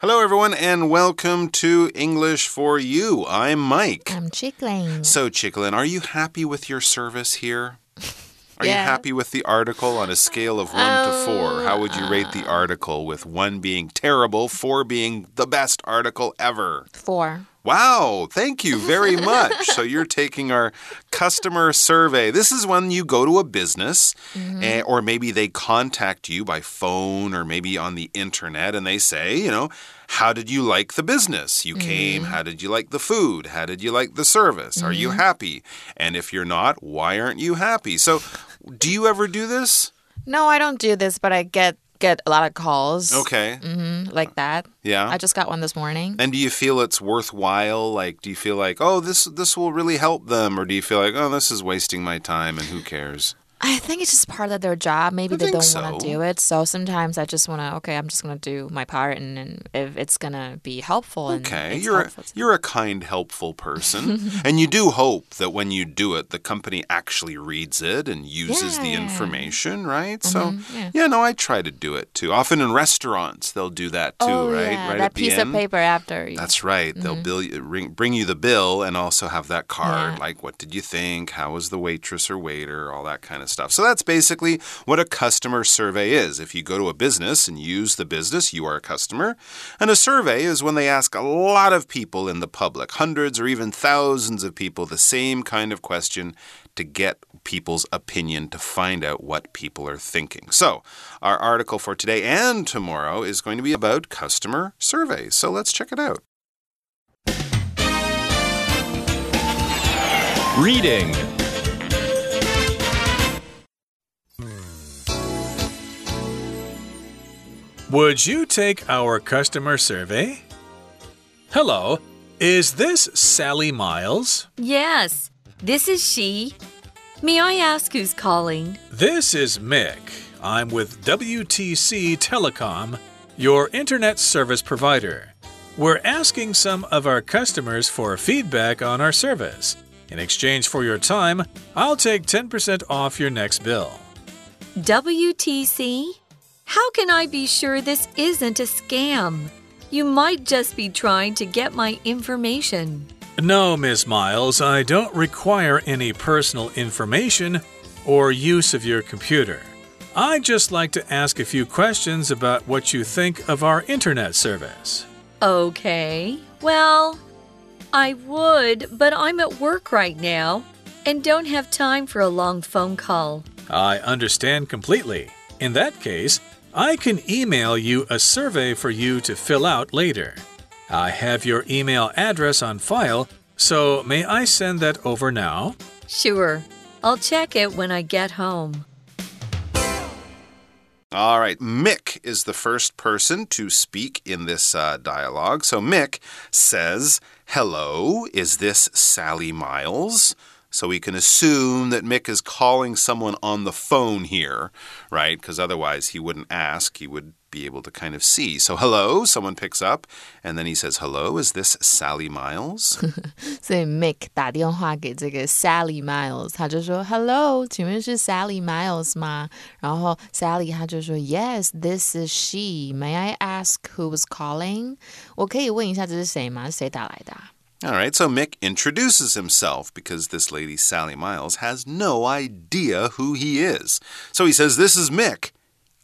Hello, everyone, and welcome to English for You. I'm Mike. I'm Chicklin. So, Chicklin, are you happy with your service here? Are Yeah. you happy with the article on a scale of 1 to 4? How would you rate the um, article with 1 being terrible, 4 being the best article ever? Four. Wow, thank you very much. so you're taking our customer survey. This is when you go to a business mm-hmm. eh, or maybe they contact you by phone or maybe on the internet and they say, you know, how did you like the business? You came, mm-hmm. how did you like the food? How did you like the service? Are you mm-hmm. happy? And if you're not, why aren't you happy? So do you ever do this? No, I don't do this, but I get get a lot of calls. Okay. Mhm, like that. Yeah. I just got one this morning. And do you feel it's worthwhile? Like, do you feel like, oh, this this will really help them, or do you feel like, oh, this is wasting my time, and who cares? I think it's just part of their job. Maybe I they don't want to do it. So sometimes I just want to, okay, I'm just going to do my part. And, and if it's going to be helpful. And Okay, it's you're a, helpful to- you're a kind, helpful person, and you do hope that when you do it, the company actually reads it and uses the information, right? So, mm-hmm, yeah. yeah, no, I try to do it too. Often in restaurants, they'll do that too, oh, right? Yeah, right that piece end. of paper after. you- That's right. They'll mm-hmm. bill you, ring, bring you the bill and also have that card, Yeah. like what did you think? How was the waitress or waiter? All that kind of stuff. So that's basically what a customer survey is. If you go to a business and use the business, you are a customer. And a survey is when they ask a lot of people in the public, hundreds or even thousands of people, the same kind of question to get people's opinion to find out what people are thinking. So, our article for today and tomorrow is going to be about customer surveys. So, let's check it out. Reading. Would you take our customer survey? Hello, is this Sally Miles? Yes, this is she. May I ask who's calling? This is Mick. I'm with WTC Telecom, your internet service provider. We're asking some of our customers for feedback on our service. In exchange for your time, I'll take 10% off your next bill. WTC? How can I be sure this isn't a scam? You might just be trying to get my information. No, Miss Miles, I don't require any personal information or use of your computer. I'd just like to ask a few questions about what you think of our internet service. Okay, well, I would, but I'm at work right now and don't have time for a long phone call. I understand completely. In that case, I can email you a survey for you to fill out later. I have your email address on file, so may I send that over now? Sure, I'll check it when I get home. All right, Mick is the first person to speak in this uh, dialogue. So Mick says, Hello, is this Sally Miles? So we can assume that Mick is calling someone on the phone here, right? Because otherwise he wouldn't ask. He would be able to kind of see. So, hello, someone picks up, and then he says, Hello, is this Sally Miles? 所以 Mick 打电话给这个 Sally Miles，他就说 Hello，请问是 Sally Miles 吗？然后 Sally 他就说 Yes, this is she. May I ask who was calling？我可以问一下这是谁吗？是谁打来的啊、 All right, so Mick introduces himself because this lady, Sally Miles, has no idea who he is. So he says, This is Mick.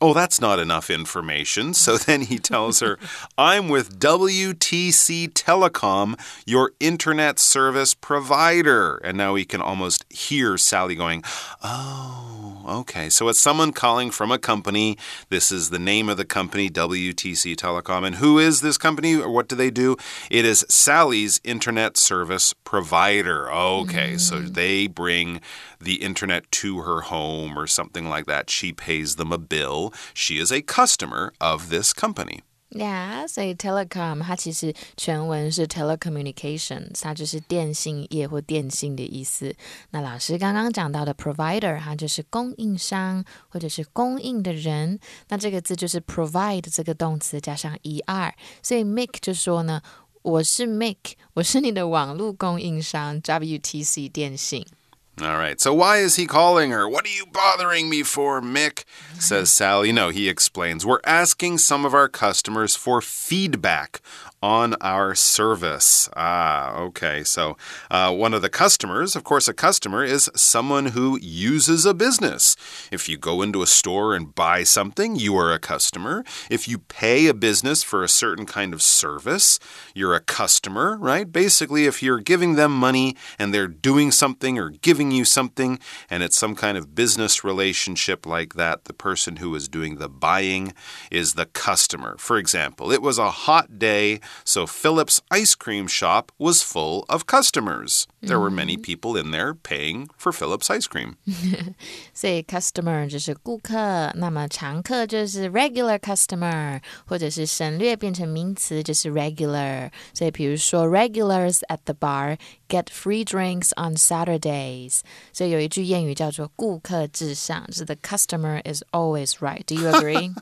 Oh, that's not enough information. So then he tells her, I'm with WTC Telecom, your internet service provider. And now we can almost hear Sally going, Oh, okay. So it's someone calling from a company. This is the name of the company, WTC Telecom. And who is this company or what do they do? It is Sally's internet service provider. Okay. So mm. they bring the internet to her home or something like that. She pays them a bill. She is a customer of this company. Yeah，所以 telecom 它其实全文是 telecommunications，它就是电信业或电信的意思。那老师刚刚讲到的 provider，它就是供应商或者是供应的人。那这个字就是 provide 这个动词加上 er，所以 Mick 就说呢，我是 Mick，我是你的网络供应商 WTC 电信。 All right. So why is he calling her? What are you bothering me for, Mick? Says Sally. No, he explains. We're asking some of our customers for feedback on our service. Ah, okay. So, uh, one of the customers, of course, a customer is someone who uses a business. If you go into a store and buy something, you are a customer. If you pay a business for a certain kind of service, you're a customer, right? Basically, if you're giving them money and they're doing something or giving you something, and it's some kind of business relationship like that, the person who is doing the buying is the customer. For example, it was a hot day so Philip's ice cream shop was full of customers. There were many people in there paying for Philip's ice cream. 所以 customer 就是顾客，那么常客就是 regular customer，或者是省略变成名词就是 regular。所以比如说 regulars at the bar get free drinks on Saturdays。所以有一句谚语叫做顾客至上，就是 the customer is always right. Do you agree?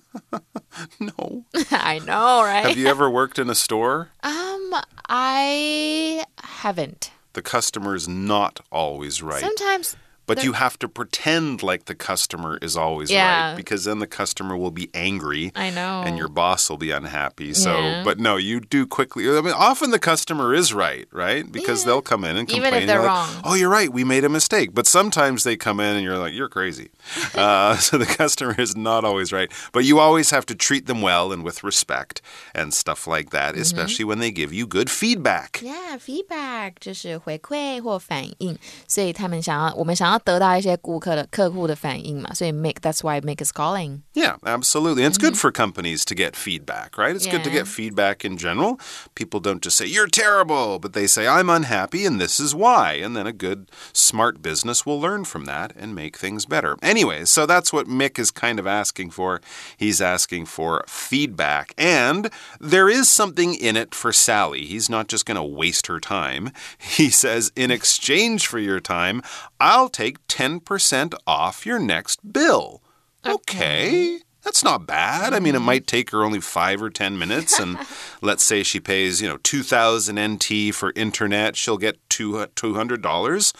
no. I know, right? Have you ever worked in a store? Um, I haven't. The customer is not always right. Sometimes But you have to pretend like the customer is always Yeah. right because then the customer will be angry. I know. And your boss will be unhappy. So, Yeah. but no, you do quickly. I mean, often the customer is right, right? Because Yeah. they'll come in and Even complain. if they're You're like, wrong. oh, you're right. We made a mistake. But sometimes they come in and you're like, you're crazy. uh, so the customer is not always right. But you always have to treat them well and with respect and stuff like that, Mm-hmm. especially when they give you good feedback. Yeah, feedback 就是回馈或反应，所以他们想要我们想要 得到一些顾客的客户的反应嘛，所以 make that's why make is calling. Yeah, absolutely. And it's good for companies to get feedback, right? It's good to Mm-hmm. Yeah. get feedback in general. People don't just say, you're terrible, but they say, I'm unhappy and this is why. And then a good, smart business will learn from that and make things better. Anyway, so that's what Mick is kind of asking for. He's asking for feedback. And there is something in it for Sally. He's not just going to waste her time. He says, in exchange for your time, I'll take 10% off your next bill. Okay. That's not bad. I mean, it mm-hmm. might take her only five or 10 minutes. And let's say she pays, you know, 2000 NT for internet. She'll get two, $200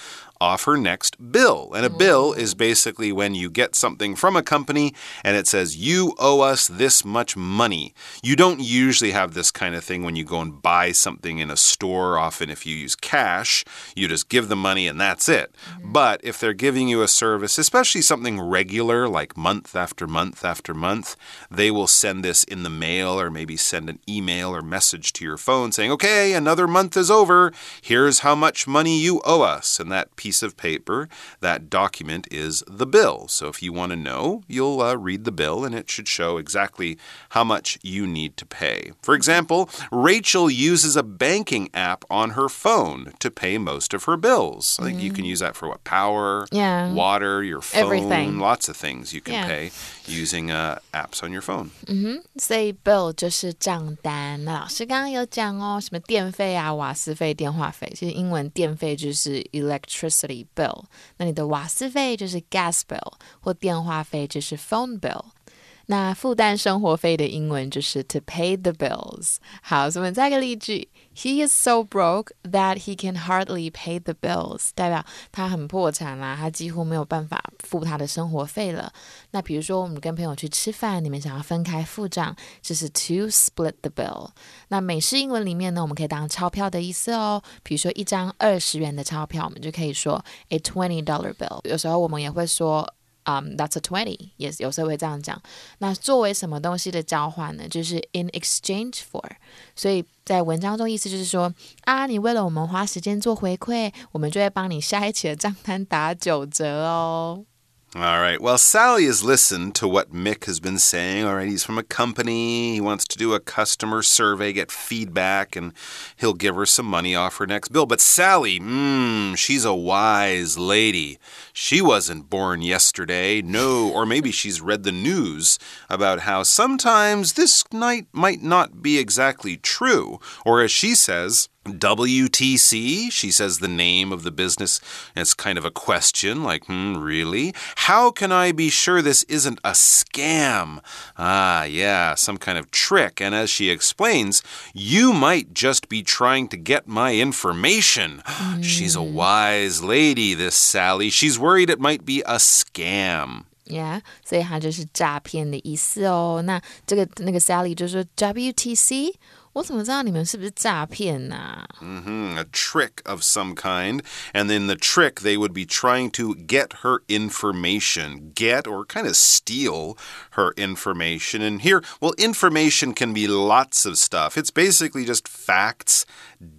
off her next bill. And a bill is basically when you get something from a company and it says, you owe us this much money. You don't usually have this kind of thing when you go and buy something in a store. Often, if you use cash, you just give the money and that's it. Mm-hmm. But if they're giving you a service, especially something regular like month after month after month, they will send this in the mail or maybe send an email or message to your phone saying, okay, another month is over. Here's how much money you owe us. And that piece of paper, that document is the bill. So if you want to know, you'll uh, read the bill and it should show exactly how much you need to pay. For example, Rachel uses a banking app on her phone to pay most of her bills. I think you can use that for what? Power, Yeah. water, your phone, Everything. lots of things you can Yeah. pay using uh, apps on your phone. 所以 bill 就是账单。那老师刚刚有讲哦，什么电费啊、瓦斯费、电话费，其实英文电费就是 electricity bill，那你的瓦斯费就是 gas bill，或电话费就是 phone bill。那负担生活费的英文就是 to pay the bills。好，我们再一个例句：He is so broke that he can hardly pay the bills，代表他很破产啦，他几乎没有办法付他的生活费了。那比如说，我们跟朋友去吃饭，你们想要分开付账，就是 to split the bill。那美式英文里面呢，我们可以当钞票的意思哦。比如说一张二十元的钞票，我们就可以说 a twenty dollar bill。有时候我们也会说。嗯、t h a t s a twenty，也有时候会这样讲。那作为什么东西的交换呢？就是 in exchange for。所以在文章中意思就是说啊，你为了我们花时间做回馈，我们就会帮你下一期的账单打九折哦。All right. Well, Sally has listened to what Mick has been saying. All right. He's from a company. He wants to do a customer survey, get feedback, and he'll give her some money off her next bill. But Sally, mmm, she's a wise lady. She wasn't born yesterday. No, or maybe she's read the news about how sometimes this night might not be exactly true. Or as she says, WTC, she says the name of the business. It's kind of a question, like, hmm, really? How can I be sure this isn't a scam? Ah, yeah, some kind of trick. And as she explains, you might just be trying to get my information. Mm. She's a wise lady, this Sally. She's worried it might be a scam. Yeah，所以它就是诈骗的意思哦。那这个那个 Sally 就说 WTC。 我怎么知道你们是不是诈骗呐、啊 mm -hmm, A trick of some kind. And in the trick, they would be trying to get her information, get or kind of steal her information. And here, well, information can be lots of stuff. It's basically just facts,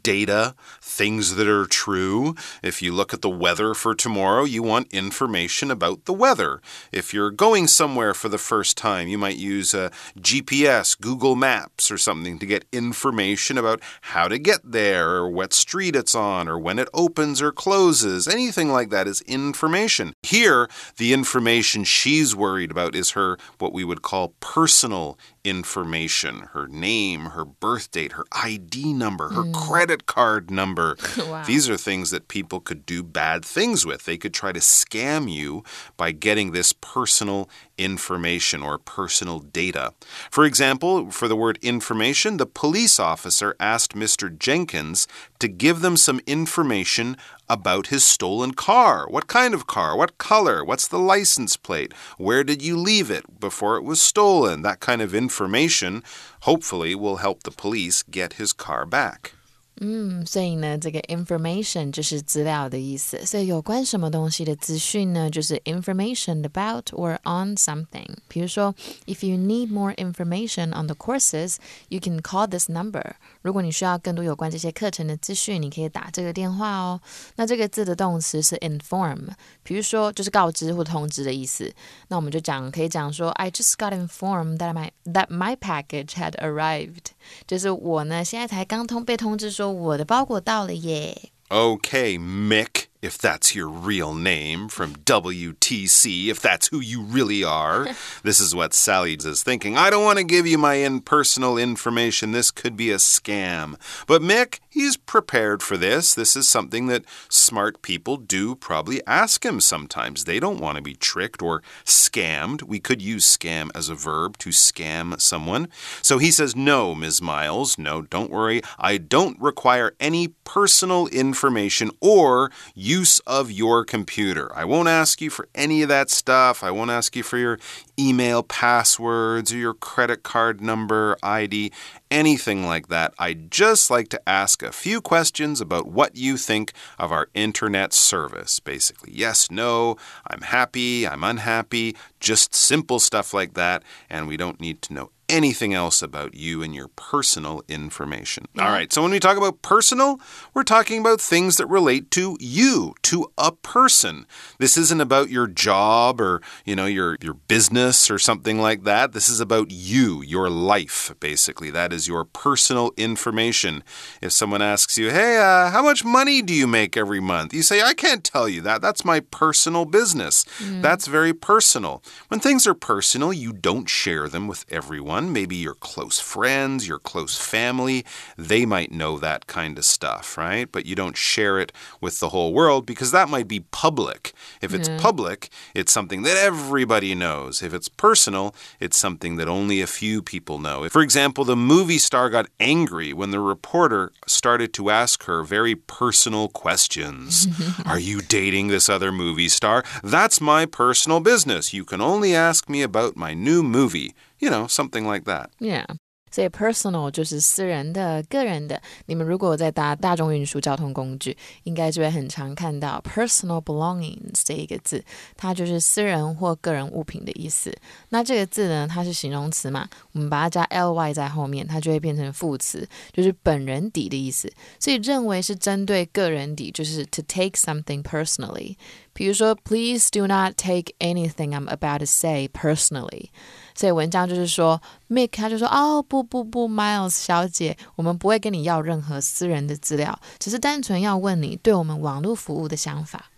data, things that are true. If you look at the weather for tomorrow, you want information about the weather. If you're going somewhere for the first time, you might use a GPS, Google Maps, or something to get information about how to get there, or what street it's on, or when it opens or closes. Anything like that is information. Here, the information she's worried about is her, what we would call personal information her name, her birth date, her ID number, her mm. Credit card number. wow. These are things that people could do bad things with. They could try to scam you by getting this personal information or personal data. For example, for the word information, the police officer asked Mr. Jenkins to give them some information about his stolen car. What kind of car? What color? What's the license plate? Where did you leave it before it was stolen? That kind of information hopefully will help the police get his car back. 嗯，所以呢，这个 information 就是资料的意思。所以有关什么东西的资讯呢，就是 information about or on something。比如说，if you need more information on the courses, you can call this number。如果你需要更多有关这些课程的资讯，你可以打这个电话哦。那这个字的动词是 inform，比如说就是告知或通知的意思。那我们就讲，可以讲说，I just got informed that my that my package had arrived。就是我呢，现在才刚通被通知说我的包裹到了耶。OK，Mick if that's your real name, from WTC, if that's who you really are. this is what Sally is thinking. I don't want to give you my impersonal information. This could be a scam. But Mick, he's prepared for this. This is something that smart people do probably ask him sometimes. They don't want to be tricked or scammed. We could use scam as a verb to scam someone. So he says, No, Ms. Miles, no, don't worry. I don't require any personal information or you use of your computer. I won't ask you for any of that stuff. I won't ask you for your email passwords or your credit card number, ID, anything like that. I'd just like to ask a few questions about what you think of our internet service. Basically, yes, no, I'm happy, I'm unhappy, just simple stuff like that. And we don't need to know anything else about you and your personal information. Yeah. All right, so when we talk about personal, we're talking about things that relate to you, to a person. This isn't about your job or, you know, your your business or something like that. This is about you, your life, basically. That is your personal information. If someone asks you, "Hey, uh, how much money do you make every month?" You say, "I can't tell you that. That's my personal business." Mm. That's very personal. When things are personal, you don't share them with everyone someone, maybe your close friends, your close family, they might know that kind of stuff, right? But you don't share it with the whole world because that might be public. If it's mm-hmm. public, it's something that everybody knows. If it's personal, it's something that only a few people know. For example, the movie star got angry when the reporter started to ask her very personal questions. Are you dating this other movie star? That's my personal business. You can only ask me about my new movie. You know, something like that. Yeah. 所以 personal 就是私人的、个人的。你们如果在搭大众运输交通工具，应该就会很常看到 personal belongings 这一个字，它就是私人或个人物品的意思。那这个字呢，它是形容词嘛， 我们把它加 ly 在后面，它就会变成副词，就是本人底的意思。所以认为是针对个人底，就是 to take something personally。比如说，Please do not take anything I'm about to say personally。所以文章就是说，Mick 他就说，哦不不不，Miles 小姐，我们不会跟你要任何私人的资料，只是单纯要问你对我们网络服务的想法。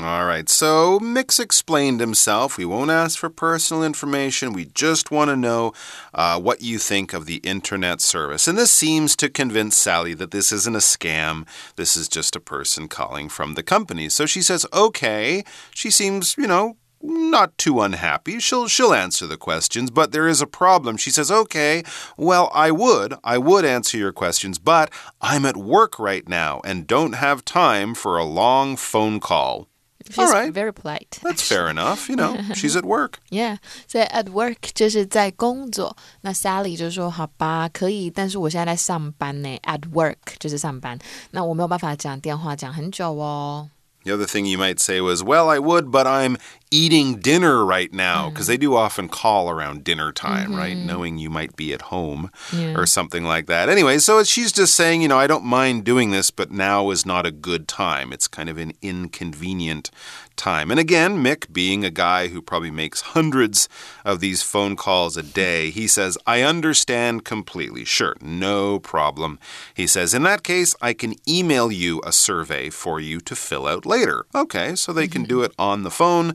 All right, so Mix explained himself. We won't ask for personal information. We just want to know uh, what you think of the internet service. And this seems to convince Sally that this isn't a scam. This is just a person calling from the company. So she says, okay. She seems, you know, not too unhappy. She'll she'll answer the questions, but there is a problem. She says, "Okay, well, I would. I would answer your questions, but I'm at work right now and don't have time for a long phone call." She's All right. very polite. That's fair enough. You know, she's at work. Yeah，所以 at work 就是在工作。那 Sally 就说：“好吧，可以，但是我现在在上班呢。At work 就是上班，那我没有办法讲电话讲很久哦。 The other thing you might say was, "Well, I would, but I'm eating dinner right now," because they mm. do often call around dinner time, right? Mm-hmm. Knowing you might be at home Yeah. or something like that. Anyway, so she's just saying, you know, I don't mind doing this, but now is not a good time. It's kind of an inconvenient time. And again, Mick, being a guy who probably makes hundreds of these phone calls a day, he says, I understand completely. Sure, no problem. He says, in that case, I can email you a survey for you to fill out later. Okay, so they can do mm-hmm. it on the phone.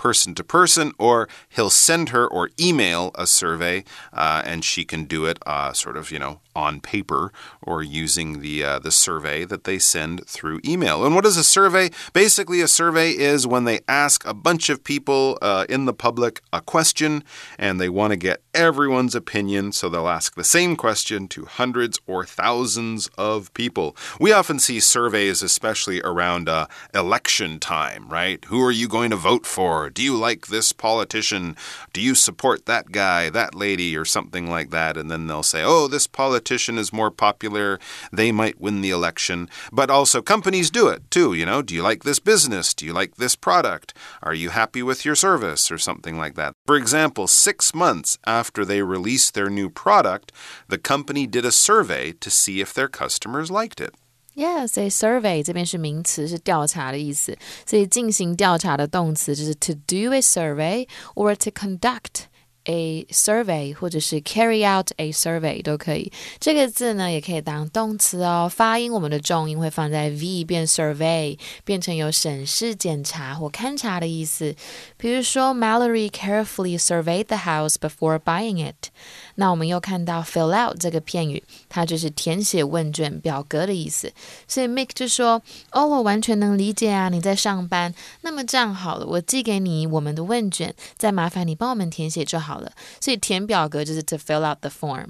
Person to person, or he'll send her or email a survey, uh, and she can do it uh, sort of, you know, on paper or using the uh, the survey that they send through email. And what is a survey? Basically, a survey is when they ask a bunch of people uh, in the public a question and they want to get everyone's opinion, so they'll ask the same question to hundreds or thousands of people. We often see surveys, especially around uh, election time, right? Who are you going to vote for? Do you like this politician? Do you support that guy, that lady, or something like that? And then they'll say, oh, this politician is more popular. They might win the election. But also, companies do it too. You know, do you like this business? Do you like this product? Are you happy with your service? Or something like that. For example, six months after they released their new product, the company did a survey to see if their customers liked it. Yeah, 所以 survey 这边是名词，是调查的意思。所以进行调查的动词就是 to do a survey or to conduct a survey，或者是 carry out a survey 都可以。这个字呢也可以当动词哦。发音我们的重音会放在 v 变 survey，变成有审视、检查或勘察的意思。比如说，Mallory carefully surveyed the house before buying it。那我们又看到 fill out 这个片语，它就是填写问卷表格的意思。所以 Mick 就说：“哦，我完全能理解啊，你在上班。那么这样好了，我寄给你我们的问卷，再麻烦你帮我们填写就好。所以填表格就是 to fill out the form。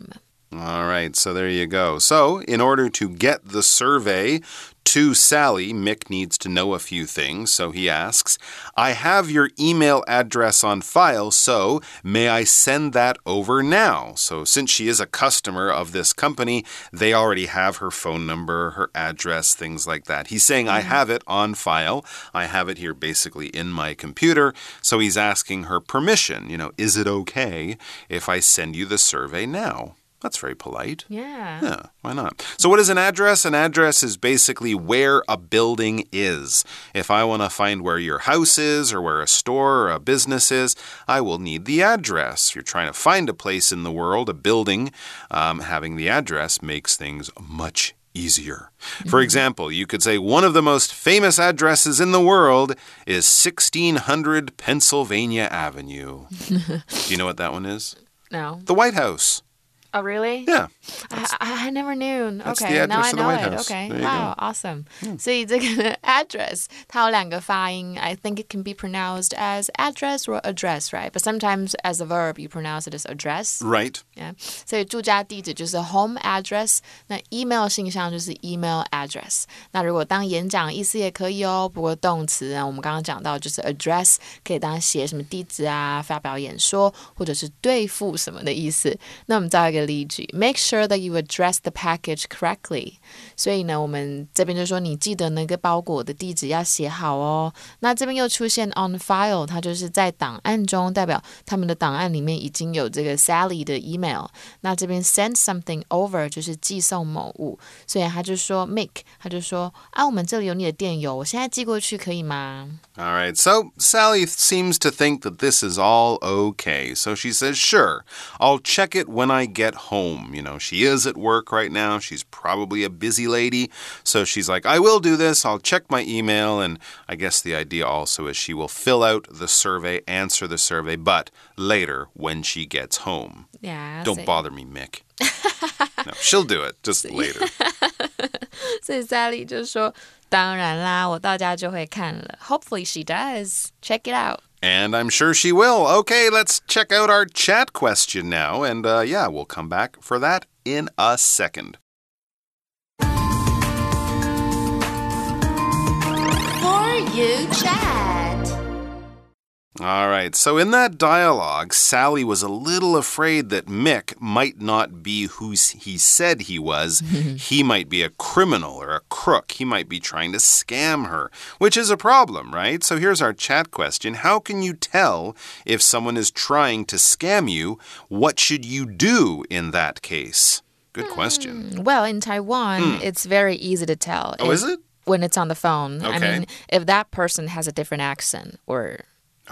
All right, so there you go. So, in order to get the survey to Sally, Mick needs to know a few things. So he asks, I have your email address on file, so may I send that over now? So, since she is a customer of this company, they already have her phone number, her address, things like that. He's saying, I mm-hmm. have it on file. I have it here basically in my computer. So he's asking her permission. You know, is it okay if I send you the survey now? That's very polite. Yeah. Yeah, why not? So, what is an address? An address is basically where a building is. If I want to find where your house is or where a store or a business is, I will need the address. You're trying to find a place in the world, a building, um, having the address makes things much easier. For example, you could say one of the most famous addresses in the world is 1600 Pennsylvania Avenue. Do you know what that one is? No. The White House. Oh, really? Yeah. I, I I never knew. That's Okay, the now I address of the know White it. House. Okay, There you wow, go. awesome. 所以这个 address 它有两个发音。I think it can be pronounced as address or address, right? But sometimes as a verb you pronounce it as address. Right. Yeah. 所以住家地址就是 home address，那 email 信箱就是 email address。那如果当演讲意思也可以哦，不过动词啊，我们刚刚讲到就是 address 可以当写什么地址啊，发表演说或者是对付什么的意思。那我们造一个 例句，Make sure that you address the package correctly。所以呢，我们这边就说你记得那个包裹的地址要写好哦。那这边又出现 on file，它就是在档案中，代表他们的档案里面已经有这个 Sally 的 email。那这边 send something over 就是寄送某物，所以他就说 make，他就说啊，我们这里有你的电邮，我现在寄过去可以吗？ All right, so Sally seems to think that this is all okay. So she says, Sure, I'll check it when I get get home. You know, she is at work right now. She's probably a busy lady. So she's like, I will do this. I'll check my email. And I guess the idea also is she will fill out the survey, answer the survey, but later when she gets home. Yeah. Don't bother me, Mick. no, she'll do it just later. 所以 Sally 就说：“当然啦，我到家就会看了。Hopefully she does. Check it out. And I'm sure she will. Okay, let's check out our chat question now. And uh, yeah, we'll come back for that in a second. For you chat. All right, so in that dialogue, Sally was a little afraid that Mick might not be who he said he was. he might be a criminal or a crook. He might be trying to scam her, which is a problem, right? So here's our chat question How can you tell if someone is trying to scam you? What should you do in that case? Good hmm. question. Well, in Taiwan, hmm. it's very easy to tell. Oh, if- is it? When it's on the phone. I Okay. mean, if that person has a different accent or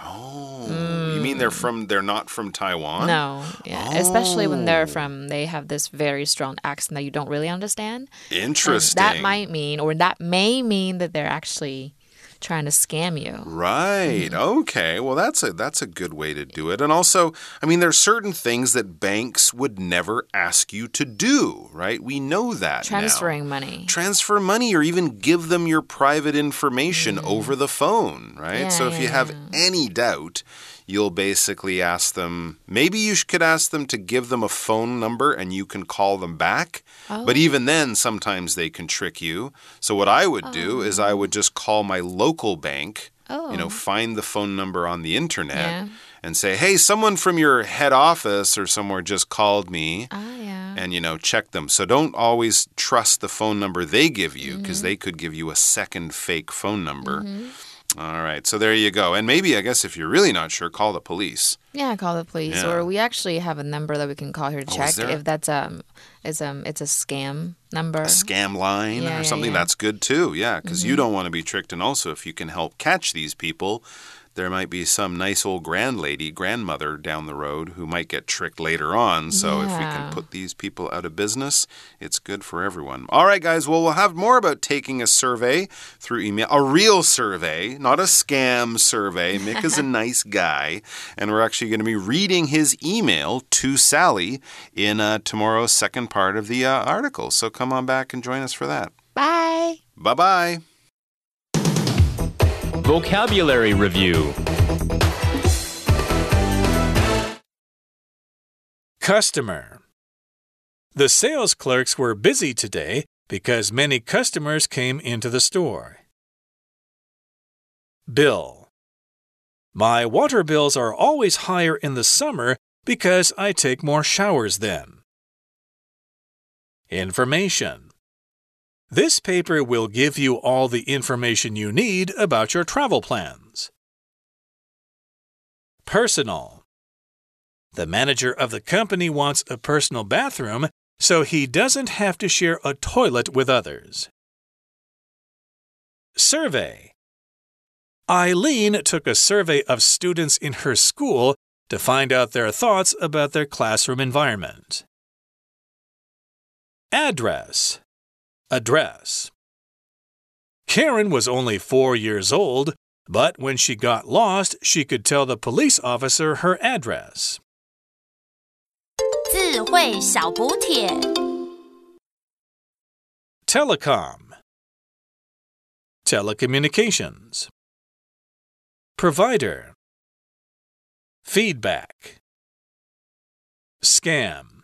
Oh, you mean they're from, they're not from Taiwan? no. Yeah. Especially when they're Oh. from, they have this very strong accent that you don't really understand. Um, and Interesting. That might mean, or that may mean that they're actually trying to scam you. Right. Mm-hmm. Okay. Well, that's a that's a good way to do it. And also, I mean, there are certain things that banks would never ask you to do, right? We know that. now. Transferring money. Transfer money or even give them your private information mm. over the phone, right? Yeah, so if yeah, you have yeah. any doubt, you'll basically ask them, maybe you could ask them to give them a phone number and you can call them back. But Oh. even then, sometimes they can trick you. So what I would do is I would just call my local bank, oh. you know, Oh. find the phone number on the internet Yeah. and say, hey, someone from your head office or somewhere just called me Ah, yeah. and you know check them so don't always trust the phone number they give you because they could give you a second fake phone number All right so there you go and maybe i guess if you're really not sure call the police Yeah, call the police. Yeah. Or we actually have a number that we can call here to Oh, check if that's um is um it's a scam number. a scam line Yeah, or something yeah. that's good too yeah because you don't want to be tricked and also if you can help catch these people there might be some nice old grand lady grandmother down the road who might get tricked later on. So if we can put these people out of business it's good for everyone. All right guys. Well we'll have more about taking a survey through email. A real survey not a scam survey. Mick is a nice guy. And we're actually going to be reading his email to sally in uh, tomorrow's second part of the uh, article. So come on back and join us for that. Bye. bye bye Vocabulary Review Customer. The sales clerks were busy today because many customers came into the store. Bill. My water bills are always higher in the summer because I take more showers then. Information. This paper will give you all the information you need about your travel plans. Personal. The manager of the company wants a personal bathroom so he doesn't have to share a toilet with others. Survey Eileen took a survey of students in her school to find out their thoughts about their classroom environment. Address Address Karen was only four years old, but when she got lost, she could tell the police officer her address. 智慧小补帖。 Telecom Telecommunications Provider Feedback Scam